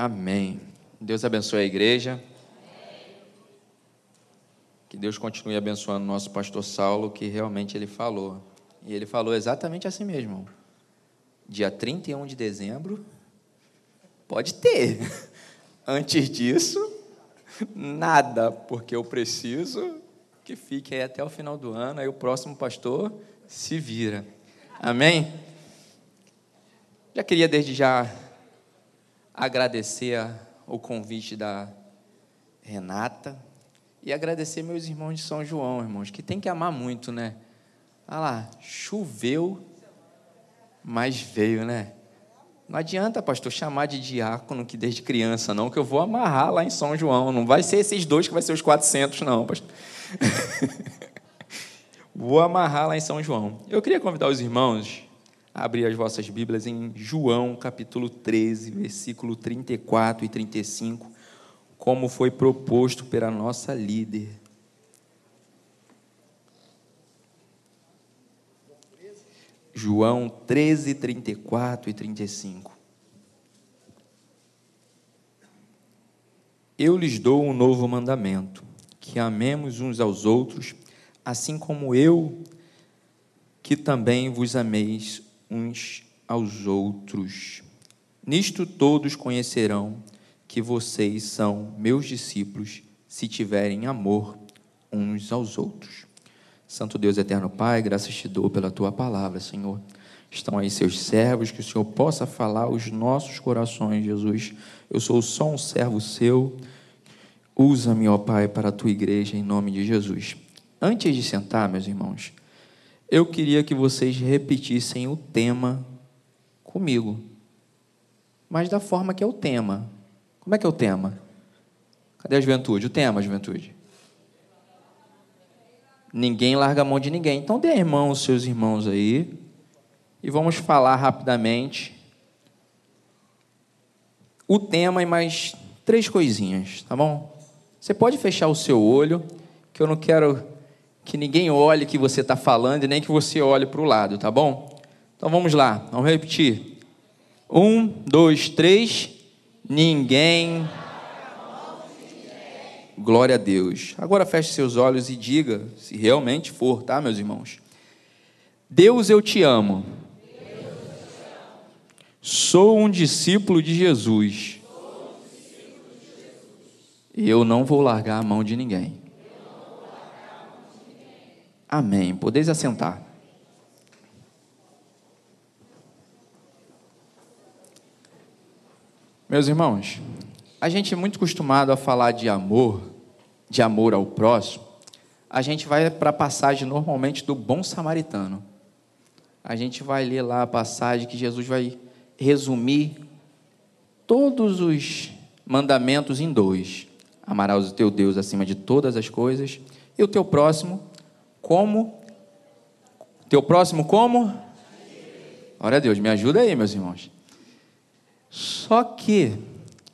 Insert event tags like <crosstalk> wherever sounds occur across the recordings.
Amém. Deus abençoe a igreja. Que Deus continue abençoando o nosso pastor Saulo, que realmente ele falou. E ele falou exatamente assim mesmo. Dia 31 de dezembro, pode ter. <laughs> Antes disso, nada, porque eu preciso que fique aí até o final do ano, aí o próximo pastor se vira. Amém? Já queria desde já agradecer o convite da Renata e agradecer meus irmãos de São João, irmãos, que tem que amar muito, né? Olha lá, choveu, mas veio, né? Não adianta, pastor, chamar de diácono que desde criança, não, que eu vou amarrar lá em São João. Não vai ser esses dois que vai ser os 400, não, pastor. <laughs> vou amarrar lá em São João. Eu queria convidar os irmãos abrir as vossas Bíblias em João, capítulo 13, versículo 34 e 35, como foi proposto pela nossa líder. João 13, 34 e 35. Eu lhes dou um novo mandamento, que amemos uns aos outros, assim como eu, que também vos ameis uns aos outros. Nisto todos conhecerão que vocês são meus discípulos, se tiverem amor uns aos outros. Santo Deus eterno Pai, graças te dou pela tua palavra, Senhor. Estão aí seus servos, que o Senhor possa falar aos nossos corações, Jesus. Eu sou só um servo seu. Usa-me, ó Pai, para a tua igreja, em nome de Jesus. Antes de sentar, meus irmãos, eu queria que vocês repetissem o tema comigo, mas da forma que é o tema. Como é que é o tema? Cadê a juventude? O tema, juventude. Ninguém larga a mão de ninguém. Então dê a mão aos seus irmãos aí e vamos falar rapidamente o tema e mais três coisinhas, tá bom? Você pode fechar o seu olho, que eu não quero que ninguém olhe que você está falando e nem que você olhe para o lado, tá bom? Então vamos lá, vamos repetir. Um, dois, três. Ninguém. Glória a Deus. Agora feche seus olhos e diga, se realmente for, tá, meus irmãos? Deus, eu te amo. Sou um discípulo de Jesus. Eu não vou largar a mão de ninguém. Amém. Podeis assentar. Meus irmãos, a gente é muito acostumado a falar de amor, de amor ao próximo. A gente vai para a passagem normalmente do bom samaritano. A gente vai ler lá a passagem que Jesus vai resumir todos os mandamentos em dois: amarás o teu Deus acima de todas as coisas e o teu próximo como? Teu próximo como? Glória a Deus, me ajuda aí, meus irmãos. Só que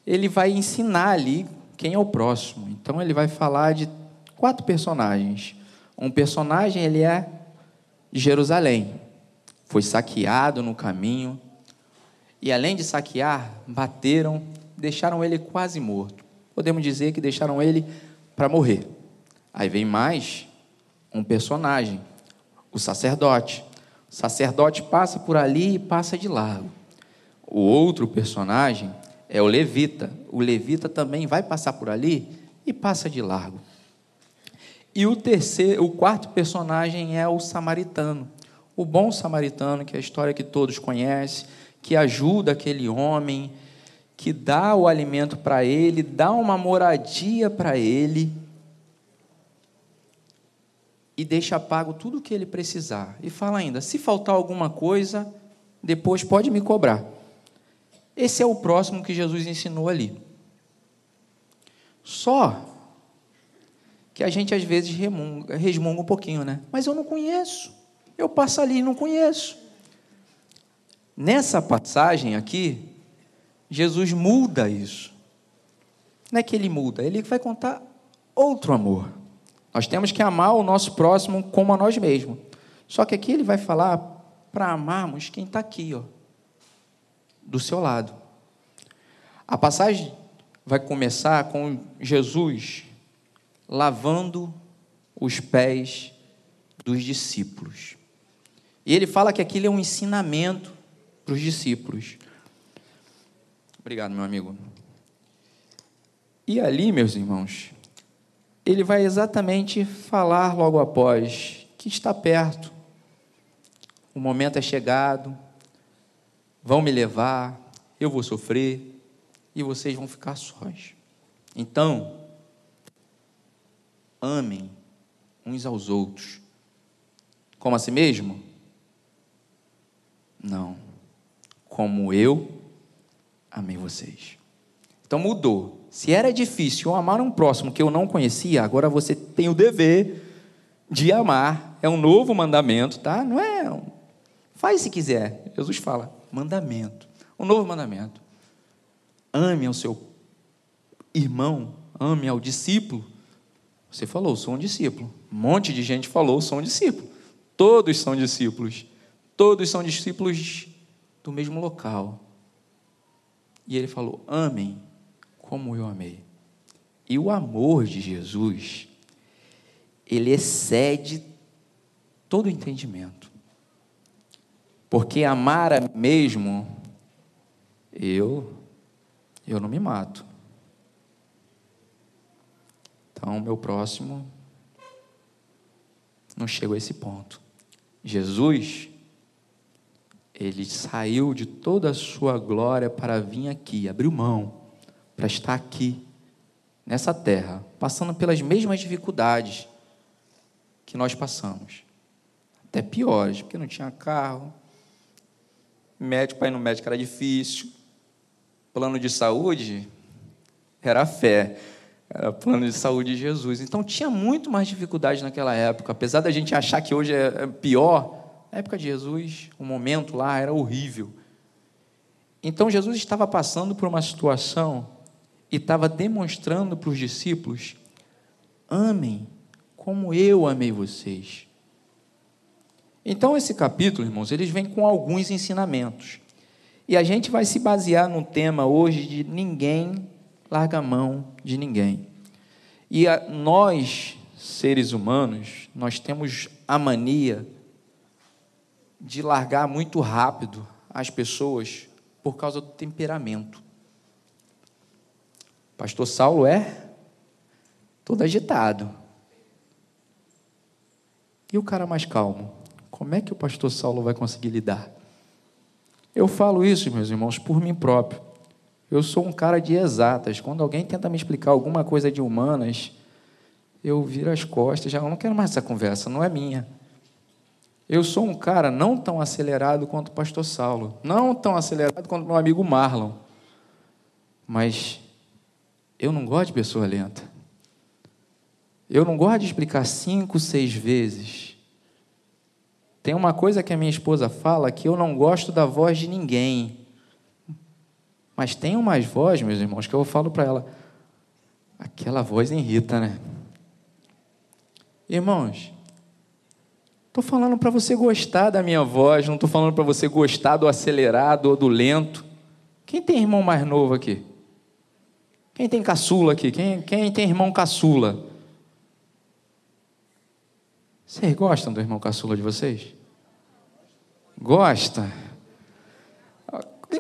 ele vai ensinar ali quem é o próximo. Então ele vai falar de quatro personagens. Um personagem ele é Jerusalém. Foi saqueado no caminho. E além de saquear, bateram, deixaram ele quase morto. Podemos dizer que deixaram ele para morrer. Aí vem mais um personagem, o sacerdote. O sacerdote passa por ali e passa de largo. O outro personagem é o levita. O levita também vai passar por ali e passa de largo. E o terceiro, o quarto personagem é o samaritano. O bom samaritano, que é a história que todos conhecem, que ajuda aquele homem, que dá o alimento para ele, dá uma moradia para ele e deixa pago tudo o que ele precisar. E fala ainda: se faltar alguma coisa, depois pode me cobrar. Esse é o próximo que Jesus ensinou ali. Só que a gente às vezes remunga, resmunga um pouquinho, né? Mas eu não conheço. Eu passo ali e não conheço. Nessa passagem aqui, Jesus muda isso. Não é que ele muda, ele vai contar outro amor. Nós temos que amar o nosso próximo como a nós mesmos. Só que aqui ele vai falar para amarmos quem está aqui, ó, do seu lado. A passagem vai começar com Jesus lavando os pés dos discípulos. E ele fala que aquilo é um ensinamento para os discípulos. Obrigado, meu amigo. E ali, meus irmãos, ele vai exatamente falar logo após que está perto, o momento é chegado, vão me levar, eu vou sofrer e vocês vão ficar sós. Então, amem uns aos outros. Como a si mesmo? Não. Como eu amei vocês. Então mudou. Se era difícil amar um próximo que eu não conhecia, agora você tem o dever de amar. É um novo mandamento, tá? Não é. Faz se quiser. Jesus fala, mandamento. Um novo mandamento. Ame ao seu irmão, ame ao discípulo. Você falou, sou um discípulo. Um monte de gente falou, sou um discípulo. Todos são discípulos. Todos são discípulos do mesmo local. E ele falou: amem como eu amei. E o amor de Jesus, ele excede todo entendimento. Porque amar a mesmo, eu, eu não me mato. Então, meu próximo, não chego a esse ponto. Jesus, ele saiu de toda a sua glória para vir aqui, abriu mão para estar aqui, nessa terra, passando pelas mesmas dificuldades que nós passamos. Até piores, porque não tinha carro, médico para ir no médico era difícil, plano de saúde era fé, era plano de saúde de Jesus. Então tinha muito mais dificuldade naquela época, apesar da gente achar que hoje é pior na época de Jesus, o momento lá era horrível. Então Jesus estava passando por uma situação e estava demonstrando para os discípulos: amem como eu amei vocês. Então, esse capítulo, irmãos, eles vêm com alguns ensinamentos. E a gente vai se basear no tema hoje de ninguém larga a mão de ninguém. E a, nós, seres humanos, nós temos a mania de largar muito rápido as pessoas por causa do temperamento. Pastor Saulo é todo agitado. E o cara mais calmo? Como é que o pastor Saulo vai conseguir lidar? Eu falo isso, meus irmãos, por mim próprio. Eu sou um cara de exatas. Quando alguém tenta me explicar alguma coisa de humanas, eu viro as costas, já não quero mais essa conversa, não é minha. Eu sou um cara não tão acelerado quanto o pastor Saulo, não tão acelerado quanto meu amigo Marlon, mas eu não gosto de pessoa lenta. Eu não gosto de explicar cinco, seis vezes. Tem uma coisa que a minha esposa fala que eu não gosto da voz de ninguém. Mas tem umas vozes, meus irmãos, que eu falo para ela. Aquela voz irrita, né? Irmãos, Estou falando para você gostar da minha voz, não estou falando para você gostar do acelerado ou do lento. Quem tem irmão mais novo aqui? Quem tem caçula aqui? Quem, quem tem irmão caçula? Vocês gostam do irmão caçula de vocês? Gosta?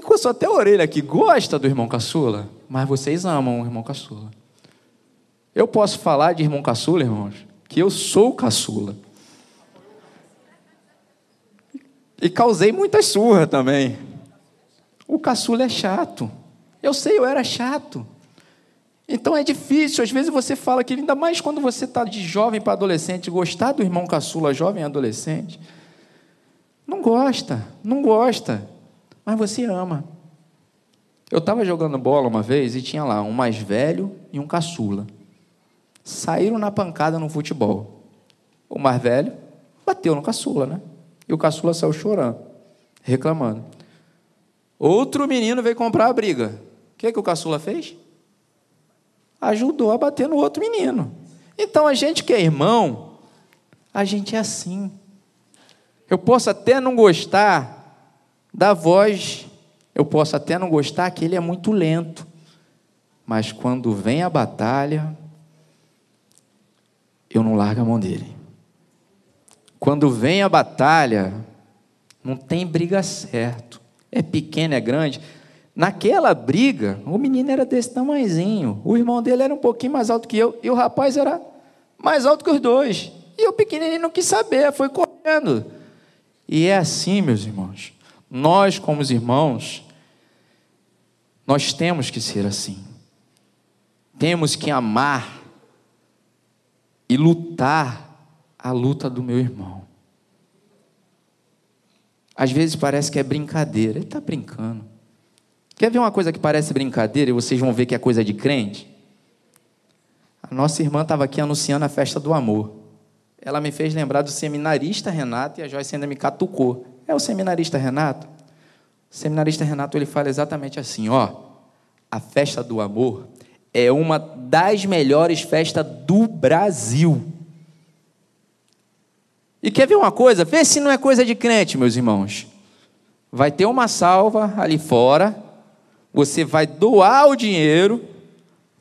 Coçou até a orelha aqui. Gosta do irmão caçula? Mas vocês amam o irmão caçula. Eu posso falar de irmão caçula, irmãos, que eu sou caçula. E causei muita surra também. O caçula é chato. Eu sei, eu era chato. Então é difícil, às vezes você fala que, ainda mais quando você está de jovem para adolescente, gostar do irmão caçula, jovem adolescente. Não gosta, não gosta, mas você ama. Eu estava jogando bola uma vez e tinha lá um mais velho e um caçula. Saíram na pancada no futebol. O mais velho bateu no caçula, né? E o caçula saiu chorando, reclamando. Outro menino veio comprar a briga. O que, que o caçula fez? Ajudou a bater no outro menino. Então a gente que é irmão, a gente é assim. Eu posso até não gostar da voz, eu posso até não gostar que ele é muito lento. mas quando vem a batalha, eu não largo a mão dele. Quando vem a batalha, não tem briga certo. É pequeno, é grande. Naquela briga, o menino era desse tamanhozinho, o irmão dele era um pouquinho mais alto que eu, e o rapaz era mais alto que os dois. E o pequenininho não quis saber, foi correndo. E é assim, meus irmãos. Nós, como os irmãos, nós temos que ser assim. Temos que amar e lutar a luta do meu irmão. Às vezes parece que é brincadeira, ele está brincando. Quer ver uma coisa que parece brincadeira e vocês vão ver que é coisa de crente? A nossa irmã estava aqui anunciando a festa do amor. Ela me fez lembrar do seminarista Renato e a Joyce ainda me catucou. É o seminarista Renato? O seminarista Renato ele fala exatamente assim: ó, a festa do amor é uma das melhores festas do Brasil. E quer ver uma coisa? Vê se não é coisa de crente, meus irmãos. Vai ter uma salva ali fora, você vai doar o dinheiro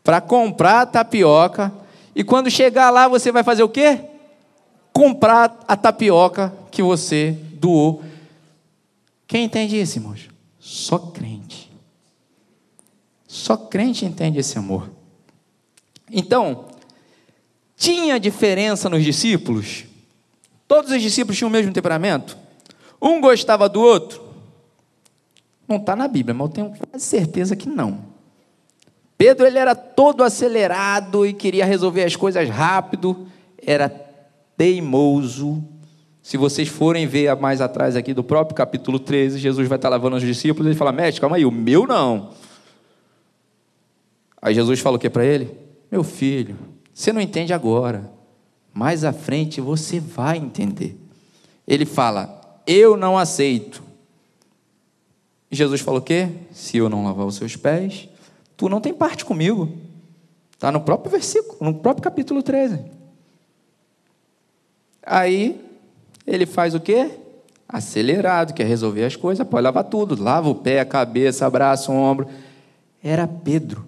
para comprar a tapioca, e quando chegar lá, você vai fazer o quê? Comprar a tapioca que você doou. Quem entende isso, irmãos? Só crente. Só crente entende esse amor. Então, tinha diferença nos discípulos? Todos os discípulos tinham o mesmo temperamento? Um gostava do outro? Não está na Bíblia, mas eu tenho quase certeza que não. Pedro ele era todo acelerado e queria resolver as coisas rápido, era teimoso. Se vocês forem ver mais atrás aqui do próprio capítulo 13, Jesus vai estar lavando os discípulos e ele fala: Mestre, calma aí, o meu não. Aí Jesus fala o que para ele? Meu filho, você não entende agora, mais à frente você vai entender. Ele fala: Eu não aceito. Jesus falou o quê? Se eu não lavar os seus pés, tu não tem parte comigo. Está no próprio versículo, no próprio capítulo 13. Aí ele faz o quê? Acelerado, quer resolver as coisas, pode lavar tudo. Lava o pé, a cabeça, abraça o ombro. Era Pedro.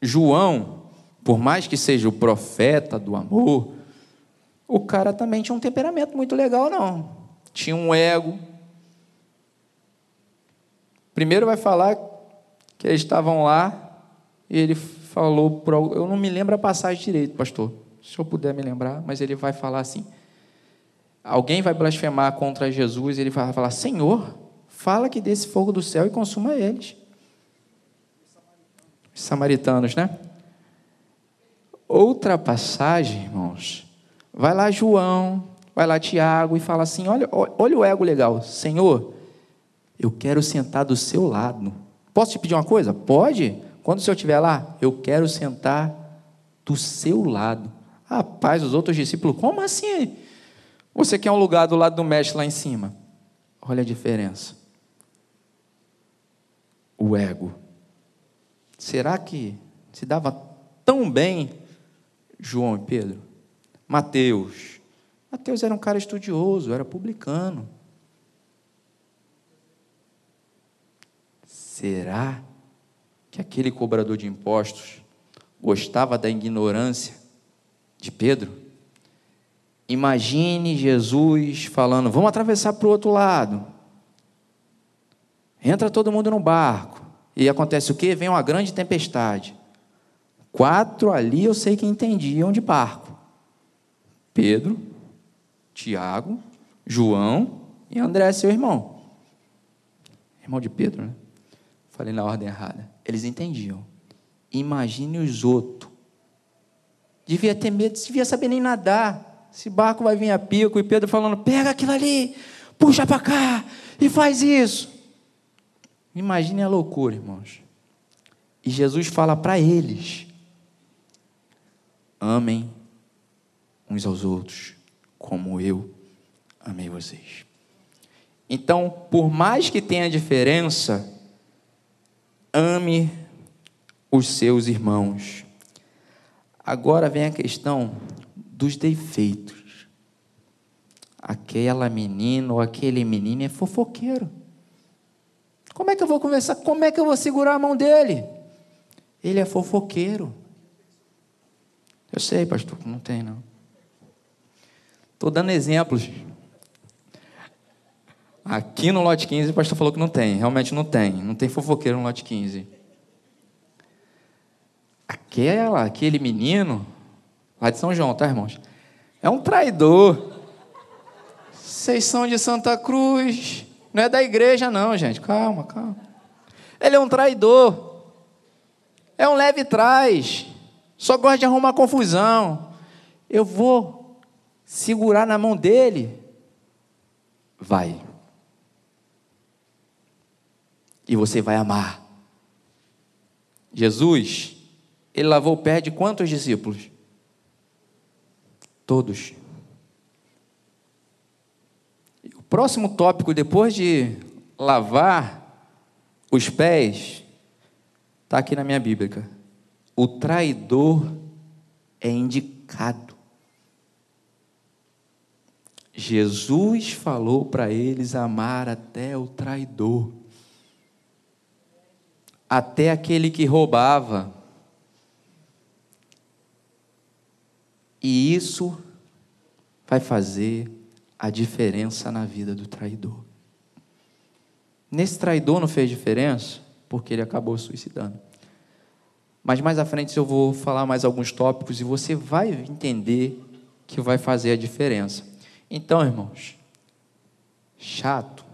João, por mais que seja o profeta do amor, o cara também tinha um temperamento muito legal, não. Tinha um ego. Primeiro vai falar que eles estavam lá e ele falou, eu não me lembro a passagem direito, pastor, se eu puder me lembrar, mas ele vai falar assim: alguém vai blasfemar contra Jesus ele vai falar: Senhor, fala que desse fogo do céu e consuma eles. Samaritanos, né? Outra passagem, irmãos, vai lá João, vai lá Tiago e fala assim: olha, olha o ego legal, Senhor, eu quero sentar do seu lado. Posso te pedir uma coisa? Pode. Quando o senhor estiver lá, eu quero sentar do seu lado. Rapaz, os outros discípulos, como assim? Você quer um lugar do lado do mestre lá em cima? Olha a diferença. O ego. Será que se dava tão bem João e Pedro? Mateus. Mateus era um cara estudioso, era publicano. Será que aquele cobrador de impostos gostava da ignorância de Pedro? Imagine Jesus falando: vamos atravessar para o outro lado. Entra todo mundo no barco. E acontece o quê? Vem uma grande tempestade. Quatro ali eu sei que entendiam de barco: Pedro, Tiago, João e André, seu irmão. Irmão de Pedro, né? Falei na ordem errada. Eles entendiam. Imagine os outros. Devia ter medo, devia saber nem nadar. Esse barco vai vir a pico e Pedro falando: pega aquilo ali, puxa para cá e faz isso. Imagine a loucura, irmãos. E Jesus fala para eles: amem uns aos outros, como eu amei vocês. Então, por mais que tenha diferença, ame os seus irmãos. Agora vem a questão dos defeitos. Aquela menina ou aquele menino é fofoqueiro. Como é que eu vou conversar? Como é que eu vou segurar a mão dele? Ele é fofoqueiro. Eu sei, pastor, não tem não. Estou dando exemplos. Aqui no lote 15 o pastor falou que não tem, realmente não tem. Não tem fofoqueiro no lote 15. Aquela, aquele menino, lá de São João, tá, irmãos? É um traidor. Vocês são de Santa Cruz. Não é da igreja, não, gente. Calma, calma. Ele é um traidor. É um leve trás. Só gosta de arrumar confusão. Eu vou segurar na mão dele. Vai. E você vai amar. Jesus, ele lavou o pé de quantos discípulos? Todos. O próximo tópico, depois de lavar os pés, está aqui na minha Bíblia. O traidor é indicado. Jesus falou para eles amar até o traidor, até aquele que roubava. E isso vai fazer a diferença na vida do traidor. Nesse traidor não fez diferença porque ele acabou suicidando. Mas mais à frente eu vou falar mais alguns tópicos e você vai entender que vai fazer a diferença. Então, irmãos, chato,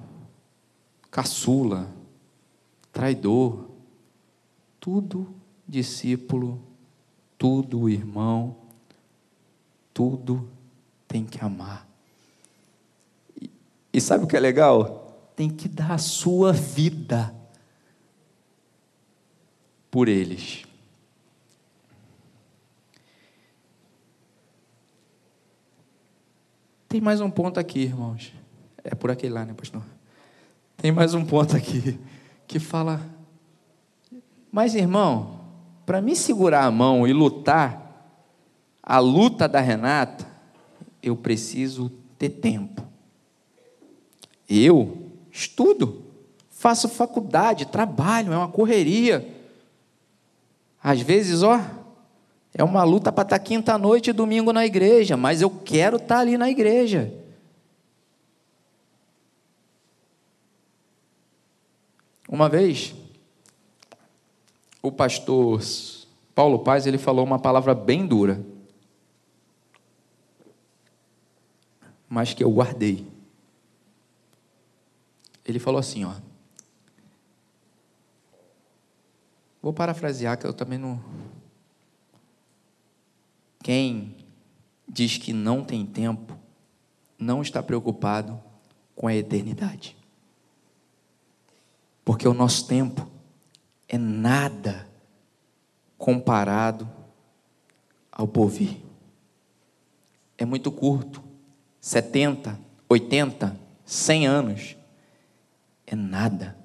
caçula, traidor, tudo discípulo, tudo irmão, tudo tem que amar. E, sabe o que é legal? Tem que dar a sua vida por eles. Tem mais um ponto aqui, irmãos. É por aquele lá, né, pastor? Tem mais um ponto aqui que fala. Mas, irmão, para me segurar a mão e lutar a luta da Renata, eu preciso ter tempo. Eu estudo, faço faculdade, trabalho, é uma correria. Às vezes, ó, é uma luta para estar quinta-noite e domingo na igreja, mas eu quero estar ali na igreja. Uma vez, o pastor Paulo Paz, ele falou uma palavra bem dura. mas que eu guardei. Ele falou assim, ó. Vou parafrasear que eu também não. Quem diz que não tem tempo não está preocupado com a eternidade. Porque o nosso tempo é nada comparado ao porvir. É muito curto. 70, 80, 100 anos. É nada.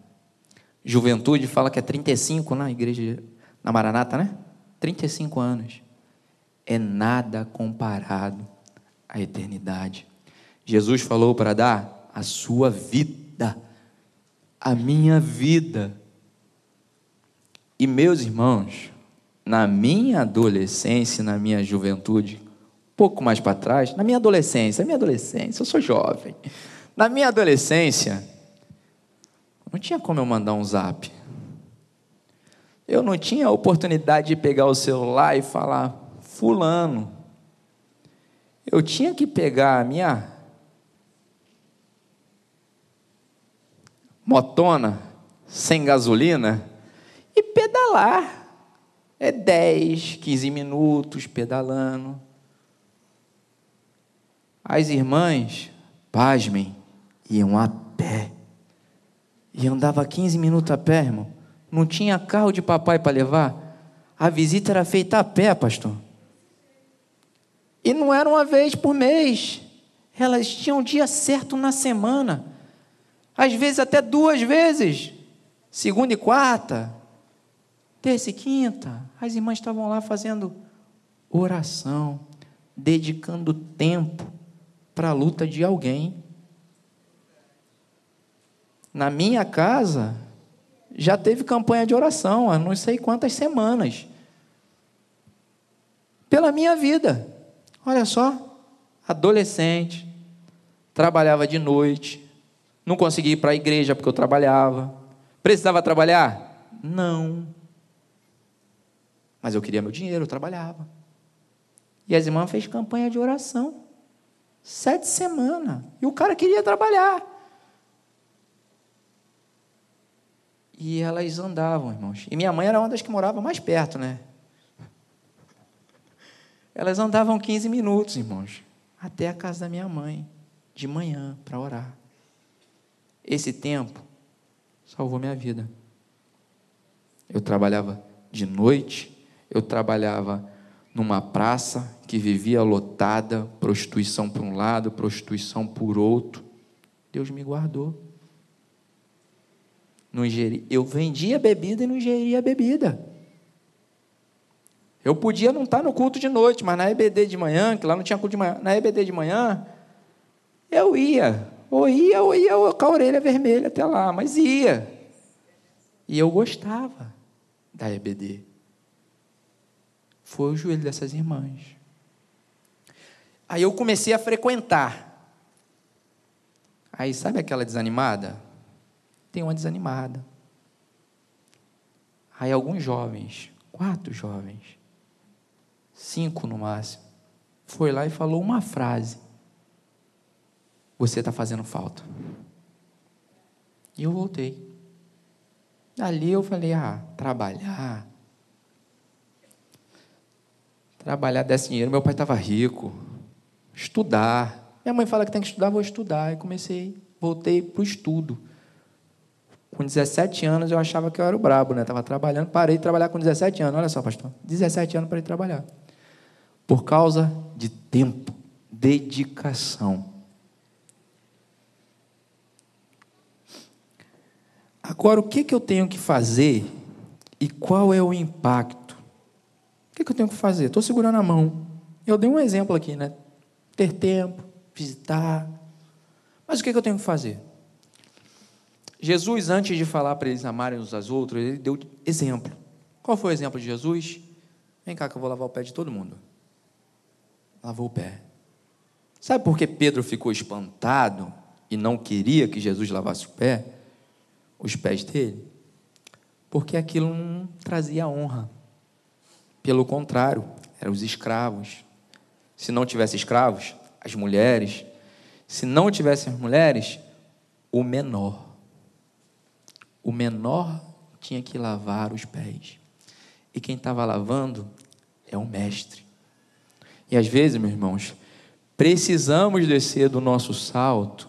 Juventude fala que é 35 na igreja, na Maranata, né? 35 anos. É nada comparado à eternidade. Jesus falou para dar a sua vida, a minha vida. E meus irmãos, na minha adolescência, na minha juventude, pouco mais para trás, na minha adolescência, na minha adolescência, eu sou jovem. Na minha adolescência, não tinha como eu mandar um zap. Eu não tinha a oportunidade de pegar o celular e falar, fulano. Eu tinha que pegar a minha motona sem gasolina pedalar. É 10, 15 minutos pedalando. As irmãs, pasmem, iam a pé. E andava 15 minutos a pé, irmão. Não tinha carro de papai para levar. A visita era feita a pé, pastor. E não era uma vez por mês. Elas tinham dia certo na semana. Às vezes até duas vezes. Segunda e quarta. Terça e quinta. As irmãs estavam lá fazendo oração, dedicando tempo para a luta de alguém. Na minha casa, já teve campanha de oração há não sei quantas semanas. Pela minha vida. Olha só, adolescente, trabalhava de noite, não conseguia ir para a igreja porque eu trabalhava. Precisava trabalhar? Não. Mas eu queria meu dinheiro, eu trabalhava. E as irmãs fez campanha de oração. Sete semanas. E o cara queria trabalhar. E elas andavam, irmãos. E minha mãe era uma das que morava mais perto, né? Elas andavam 15 minutos, irmãos, até a casa da minha mãe, de manhã, para orar. Esse tempo salvou minha vida. Eu trabalhava de noite, eu trabalhava numa praça que vivia lotada, prostituição por um lado, prostituição por outro. Deus me guardou. Não ingeri, eu vendia bebida e não ingeria bebida. Eu podia não estar no culto de noite, mas na EBD de manhã, que lá não tinha culto de manhã, na EBD de manhã, eu ia. Ou ia, ou ia com a orelha vermelha até lá, mas ia. E eu gostava da EBD. Foi o joelho dessas irmãs. Aí eu comecei a frequentar. Aí, sabe aquela desanimada? Tem uma desanimada. Aí alguns jovens, quatro jovens, cinco no máximo, foi lá e falou uma frase você está fazendo falta. E eu voltei. Ali eu falei: ah, trabalhar. Trabalhar desse dinheiro. Meu pai estava rico. Estudar. Minha mãe fala que tem que estudar, vou estudar. E comecei, voltei para o estudo. Com 17 anos eu achava que eu era o brabo, né? Estava trabalhando, parei de trabalhar com 17 anos. Olha só, pastor. 17 anos para ir trabalhar. Por causa de tempo, dedicação. Agora, o que, que eu tenho que fazer e qual é o impacto? Que, que eu tenho que fazer? Estou segurando a mão. Eu dei um exemplo aqui, né? Ter tempo, visitar. Mas o que, que eu tenho que fazer? Jesus, antes de falar para eles amarem uns aos outros, ele deu exemplo. Qual foi o exemplo de Jesus? Vem cá que eu vou lavar o pé de todo mundo. Lavou o pé. Sabe por que Pedro ficou espantado e não queria que Jesus lavasse o pé? os pés dele, porque aquilo não trazia honra. Pelo contrário, eram os escravos. Se não tivesse escravos, as mulheres. Se não tivesse as mulheres, o menor. O menor tinha que lavar os pés. E quem estava lavando é o mestre. E às vezes, meus irmãos, precisamos descer do nosso salto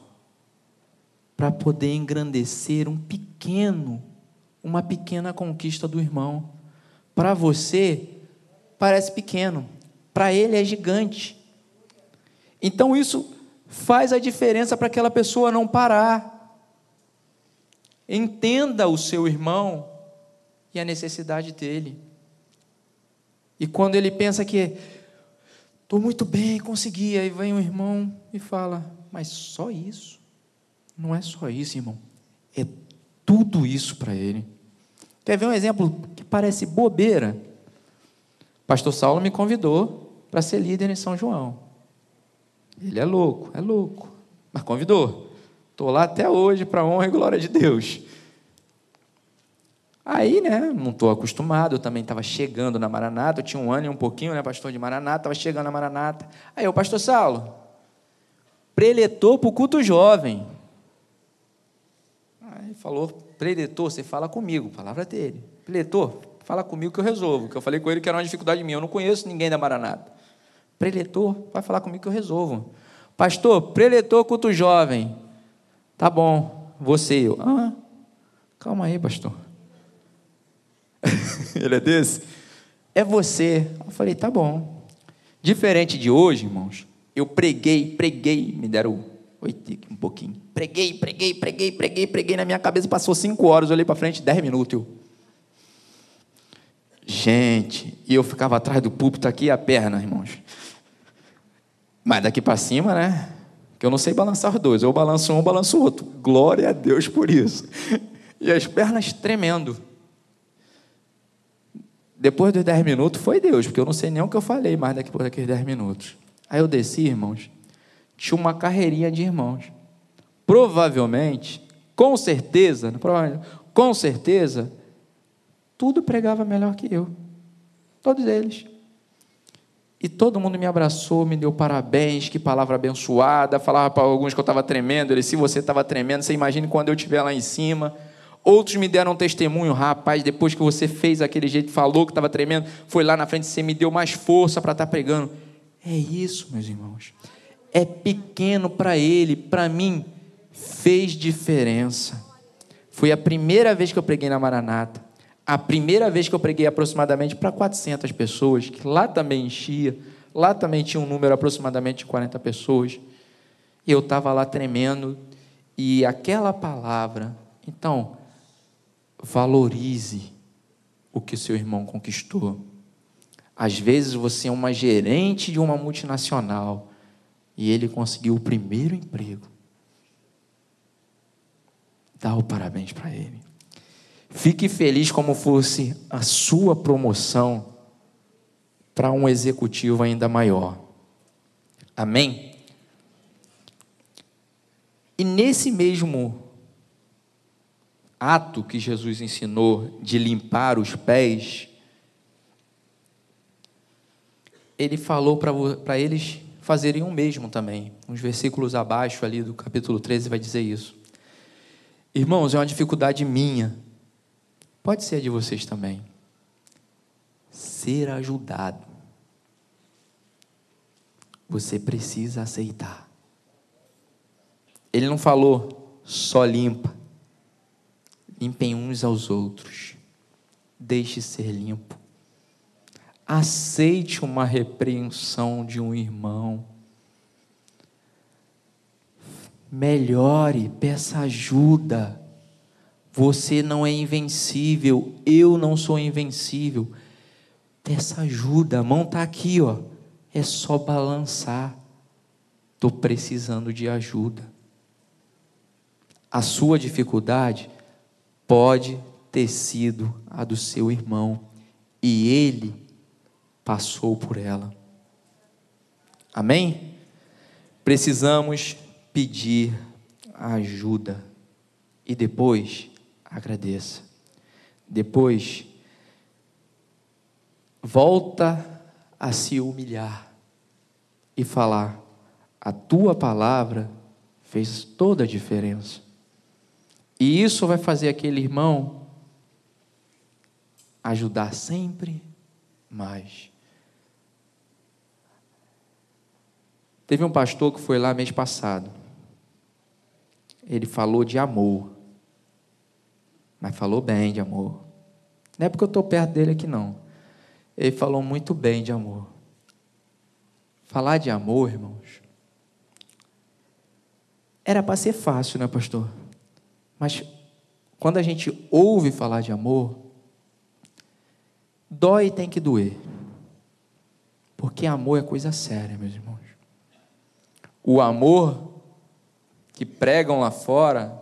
para poder engrandecer um pequeno, uma pequena conquista do irmão. Para você, parece pequeno, para ele é gigante. Então isso faz a diferença para aquela pessoa não parar. Entenda o seu irmão e a necessidade dele. E quando ele pensa que estou muito bem, consegui, aí vem um irmão e fala: Mas só isso? Não é só isso, irmão. É tudo isso para ele. Quer ver um exemplo que parece bobeira? Pastor Saulo me convidou para ser líder em São João. Ele é louco, é louco, mas convidou. Estou lá até hoje para honra e glória de Deus. Aí, né, não estou acostumado, eu também estava chegando na Maranata, eu tinha um ano e um pouquinho, né, pastor de Maranata, estava chegando na Maranata. Aí, o pastor Saulo, preletor para o culto jovem falou, preletor, você fala comigo, palavra dele. Preletor, fala comigo que eu resolvo. Que eu falei com ele que era uma dificuldade minha, eu não conheço ninguém da Maranata. Preletor, vai falar comigo que eu resolvo. Pastor, preletor culto jovem. Tá bom, você eu. Ah, calma aí, pastor. <laughs> ele é desse? É você. Eu falei, tá bom. Diferente de hoje, irmãos, eu preguei, preguei, me deram Oito, um pouquinho. Preguei, preguei, preguei, preguei, preguei na minha cabeça, passou cinco horas, eu olhei para frente, dez minutos. Eu... Gente, e eu ficava atrás do púlpito aqui a perna, irmãos. Mas daqui para cima, né? Que eu não sei balançar dois. Eu balanço um, eu balanço o outro. Glória a Deus por isso. e as pernas tremendo. Depois dos 10 minutos foi Deus, porque eu não sei nem o que eu falei mais daqui por aqueles 10 minutos. Aí eu desci, irmãos, tinha uma carreirinha de irmãos. Provavelmente, com certeza, com certeza, tudo pregava melhor que eu. Todos eles. E todo mundo me abraçou, me deu parabéns, que palavra abençoada. Falava para alguns que eu estava tremendo. Ele, se você estava tremendo, você imagine quando eu estiver lá em cima. Outros me deram testemunho, rapaz, depois que você fez aquele jeito, falou que estava tremendo, foi lá na frente, você me deu mais força para estar tá pregando. É isso, meus irmãos. É pequeno para ele, para mim, fez diferença. Foi a primeira vez que eu preguei na Maranata a primeira vez que eu preguei aproximadamente para 400 pessoas, que lá também enchia, lá também tinha um número aproximadamente de 40 pessoas, eu estava lá tremendo, e aquela palavra, então, valorize o que seu irmão conquistou. Às vezes você é uma gerente de uma multinacional e ele conseguiu o primeiro emprego. Dá o parabéns para ele. Fique feliz como fosse a sua promoção para um executivo ainda maior. Amém? E nesse mesmo ato que Jesus ensinou de limpar os pés, ele falou para eles fazerem o mesmo também. Uns versículos abaixo ali do capítulo 13 vai dizer isso. Irmãos, é uma dificuldade minha Pode ser de vocês também. Ser ajudado. Você precisa aceitar. Ele não falou só limpa. Limpem uns aos outros. Deixe ser limpo. Aceite uma repreensão de um irmão. Melhore, peça ajuda. Você não é invencível, eu não sou invencível. Peça ajuda, a mão está aqui, ó. É só balançar. Estou precisando de ajuda. A sua dificuldade pode ter sido a do seu irmão e ele passou por ela. Amém? Precisamos pedir ajuda e depois agradeça. Depois, volta a se humilhar e falar: a tua palavra fez toda a diferença. E isso vai fazer aquele irmão ajudar sempre mais. Teve um pastor que foi lá mês passado. Ele falou de amor. Mas falou bem de amor. Não é porque eu estou perto dele aqui, não. Ele falou muito bem de amor. Falar de amor, irmãos, era para ser fácil, né, pastor? Mas quando a gente ouve falar de amor, dói e tem que doer. Porque amor é coisa séria, meus irmãos. O amor que pregam lá fora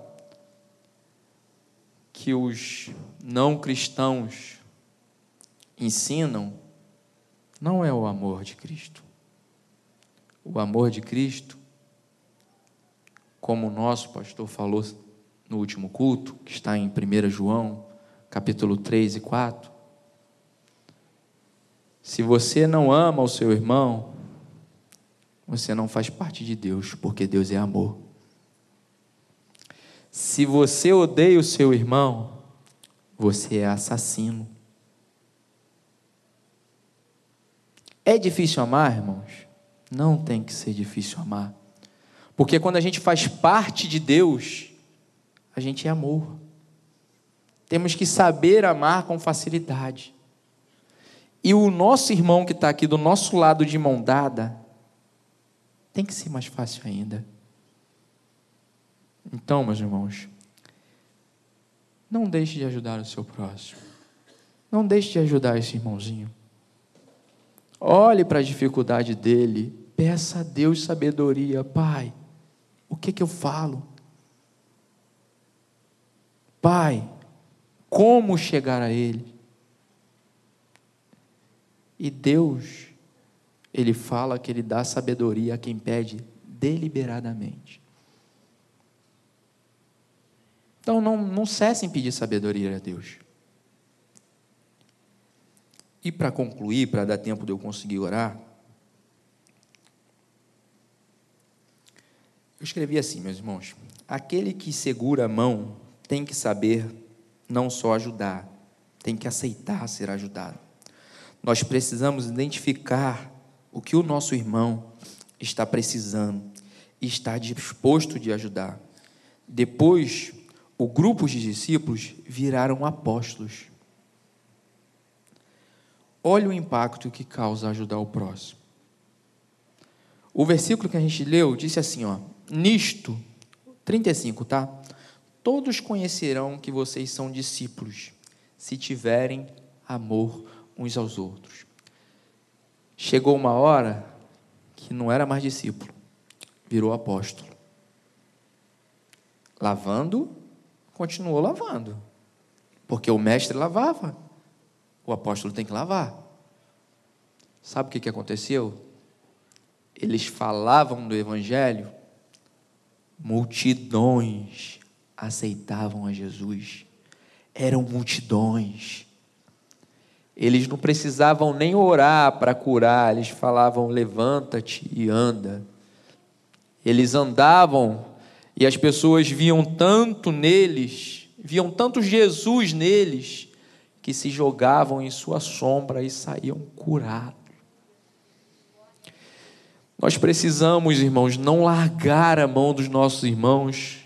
que os não cristãos ensinam não é o amor de Cristo. O amor de Cristo, como o nosso pastor falou no último culto, que está em 1 João, capítulo 3 e 4. Se você não ama o seu irmão, você não faz parte de Deus, porque Deus é amor. Se você odeia o seu irmão, você é assassino. É difícil amar, irmãos? Não tem que ser difícil amar. Porque quando a gente faz parte de Deus, a gente é amor. Temos que saber amar com facilidade. E o nosso irmão que está aqui do nosso lado de mão dada, tem que ser mais fácil ainda. Então, meus irmãos, não deixe de ajudar o seu próximo. Não deixe de ajudar esse irmãozinho. Olhe para a dificuldade dele. Peça a Deus sabedoria. Pai, o que, que eu falo? Pai, como chegar a Ele? E Deus, Ele fala que Ele dá sabedoria a quem pede deliberadamente. Então não, não cessem pedir sabedoria a Deus. E para concluir, para dar tempo de eu conseguir orar, eu escrevi assim, meus irmãos: aquele que segura a mão tem que saber não só ajudar, tem que aceitar ser ajudado. Nós precisamos identificar o que o nosso irmão está precisando e está disposto de ajudar. Depois, o grupo de discípulos viraram apóstolos. Olha o impacto que causa ajudar o próximo. O versículo que a gente leu disse assim, ó: Nisto, 35, tá? Todos conhecerão que vocês são discípulos, se tiverem amor uns aos outros. Chegou uma hora que não era mais discípulo, virou apóstolo. Lavando continuou lavando. Porque o mestre lavava. O apóstolo tem que lavar. Sabe o que, que aconteceu? Eles falavam do Evangelho, multidões aceitavam a Jesus. Eram multidões. Eles não precisavam nem orar para curar, eles falavam: levanta-te e anda. Eles andavam e as pessoas viam tanto neles, viam tanto Jesus neles, que se jogavam em sua sombra e saíam curados. Nós precisamos, irmãos, não largar a mão dos nossos irmãos,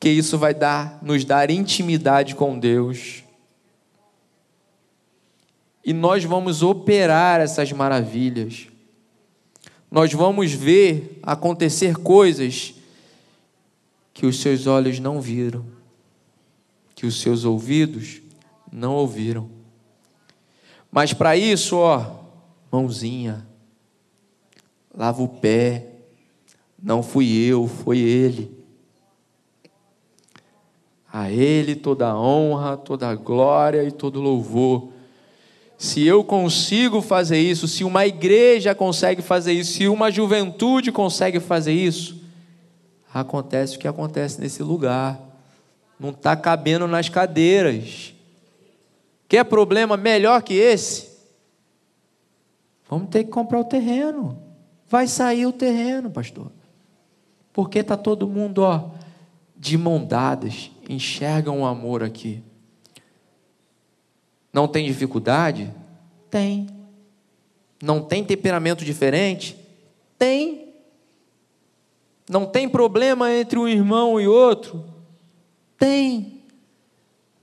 que isso vai dar, nos dar intimidade com Deus. E nós vamos operar essas maravilhas. Nós vamos ver acontecer coisas que os seus olhos não viram, que os seus ouvidos não ouviram. Mas para isso, ó, mãozinha, lava o pé, não fui eu, foi ele. A ele toda a honra, toda a glória e todo louvor. Se eu consigo fazer isso, se uma igreja consegue fazer isso, se uma juventude consegue fazer isso, acontece o que acontece nesse lugar. Não está cabendo nas cadeiras. Quer problema melhor que esse? Vamos ter que comprar o terreno. Vai sair o terreno, pastor. Porque está todo mundo, ó, de mão dadas, enxergam o amor aqui. Não tem dificuldade? Tem. Não tem temperamento diferente? Tem. Não tem problema entre um irmão e outro? Tem.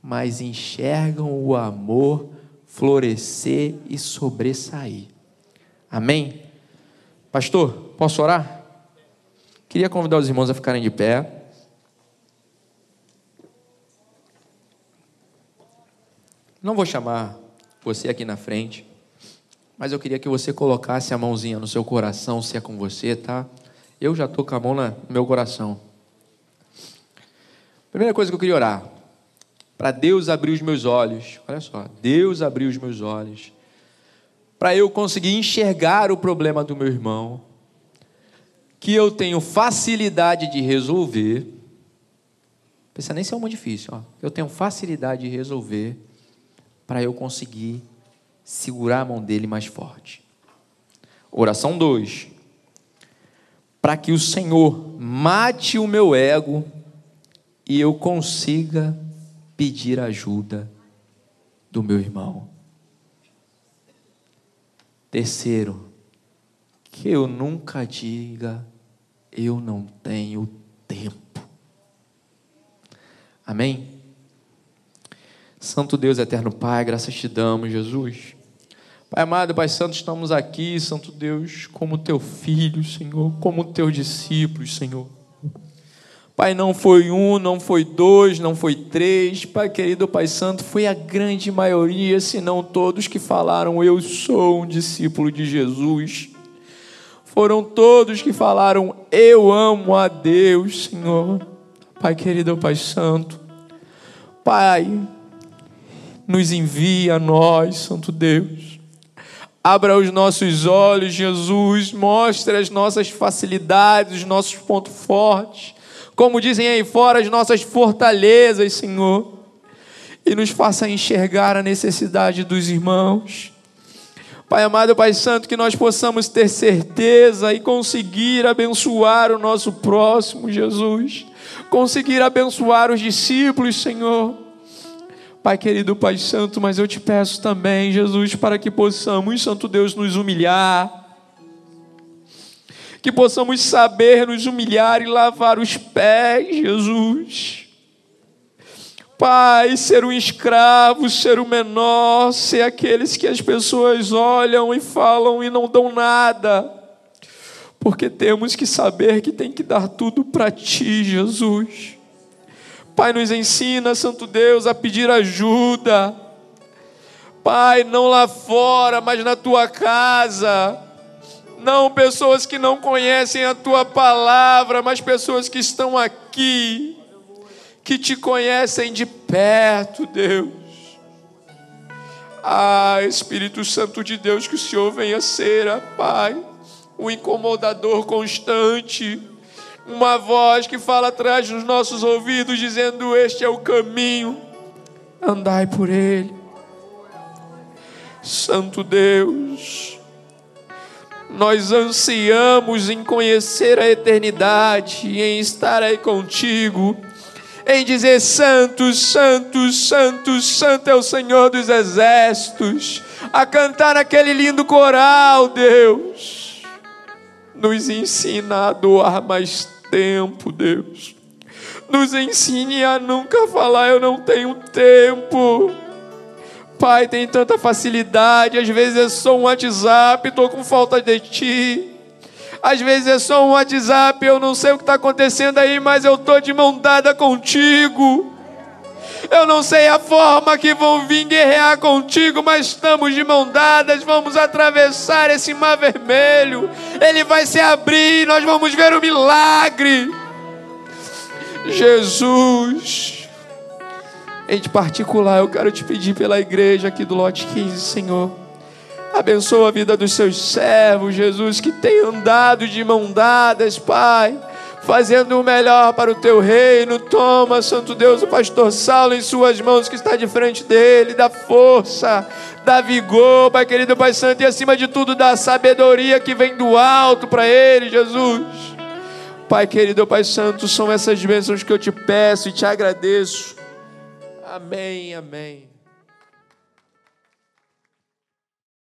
Mas enxergam o amor florescer e sobressair. Amém? Pastor, posso orar? Queria convidar os irmãos a ficarem de pé. Não vou chamar você aqui na frente, mas eu queria que você colocasse a mãozinha no seu coração, se é com você, tá? Eu já estou com a mão no meu coração. Primeira coisa que eu queria orar, para Deus abrir os meus olhos. Olha só, Deus abriu os meus olhos. Para eu conseguir enxergar o problema do meu irmão, que eu tenho facilidade de resolver. Pensa nem se é muito difícil, ó. Eu tenho facilidade de resolver para eu conseguir segurar a mão dele mais forte. Oração 2 para que o Senhor mate o meu ego e eu consiga pedir ajuda do meu irmão. Terceiro, que eu nunca diga eu não tenho tempo. Amém? Santo Deus, eterno Pai, graças te damos, Jesus Pai amado, Pai Santo, estamos aqui, Santo Deus, como teu filho, Senhor, como teu discípulo, Senhor. Pai, não foi um, não foi dois, não foi três, Pai querido, Pai Santo, foi a grande maioria, se não todos que falaram: Eu sou um discípulo de Jesus. Foram todos que falaram: Eu amo a Deus, Senhor. Pai querido, Pai Santo, Pai, nos envia a nós, Santo Deus. Abra os nossos olhos, Jesus, mostre as nossas facilidades, os nossos pontos fortes. Como dizem aí fora, as nossas fortalezas, Senhor. E nos faça enxergar a necessidade dos irmãos. Pai amado, Pai Santo, que nós possamos ter certeza e conseguir abençoar o nosso próximo, Jesus. Conseguir abençoar os discípulos, Senhor Pai querido, Pai Santo, mas eu te peço também, Jesus, para que possamos, Santo Deus, nos humilhar, que possamos saber nos humilhar e lavar os pés, Jesus. Pai, ser um escravo, ser o menor, ser aqueles que as pessoas olham e falam e não dão nada, porque temos que saber que tem que dar tudo para Ti, Jesus. Pai, nos ensina, Santo Deus, a pedir ajuda. Pai, não lá fora, mas na tua casa. Não pessoas que não conhecem a tua palavra, mas pessoas que estão aqui, que te conhecem de perto, Deus. Ah, Espírito Santo de Deus, que o Senhor venha ser, Pai, o incomodador constante uma voz que fala atrás dos nossos ouvidos, dizendo: Este é o caminho, andai por ele. Santo Deus, nós ansiamos em conhecer a eternidade em estar aí contigo, em dizer: Santo, Santo, Santo, Santo é o Senhor dos exércitos, a cantar aquele lindo coral, Deus. Nos ensina a doar mais tempo, Deus. Nos ensine a nunca falar, eu não tenho tempo. Pai, tem tanta facilidade, às vezes é só um WhatsApp, estou com falta de ti. Às vezes é só um WhatsApp, eu não sei o que está acontecendo aí, mas eu estou de mão dada contigo. Eu não sei a forma que vão vir guerrear contigo, mas estamos de mão dadas, vamos atravessar esse mar vermelho. Ele vai se abrir, nós vamos ver o milagre. Jesus, em particular, eu quero te pedir pela igreja aqui do lote 15, Senhor. Abençoa a vida dos seus servos, Jesus, que tem andado de mão dadas, Pai fazendo o melhor para o teu reino. Toma, Santo Deus, o pastor Saulo em suas mãos que está de frente dele, dá força, dá vigor, Pai querido, Pai Santo, e acima de tudo, dá sabedoria que vem do alto para ele, Jesus. Pai querido, Pai Santo, são essas bênçãos que eu te peço e te agradeço. Amém, amém.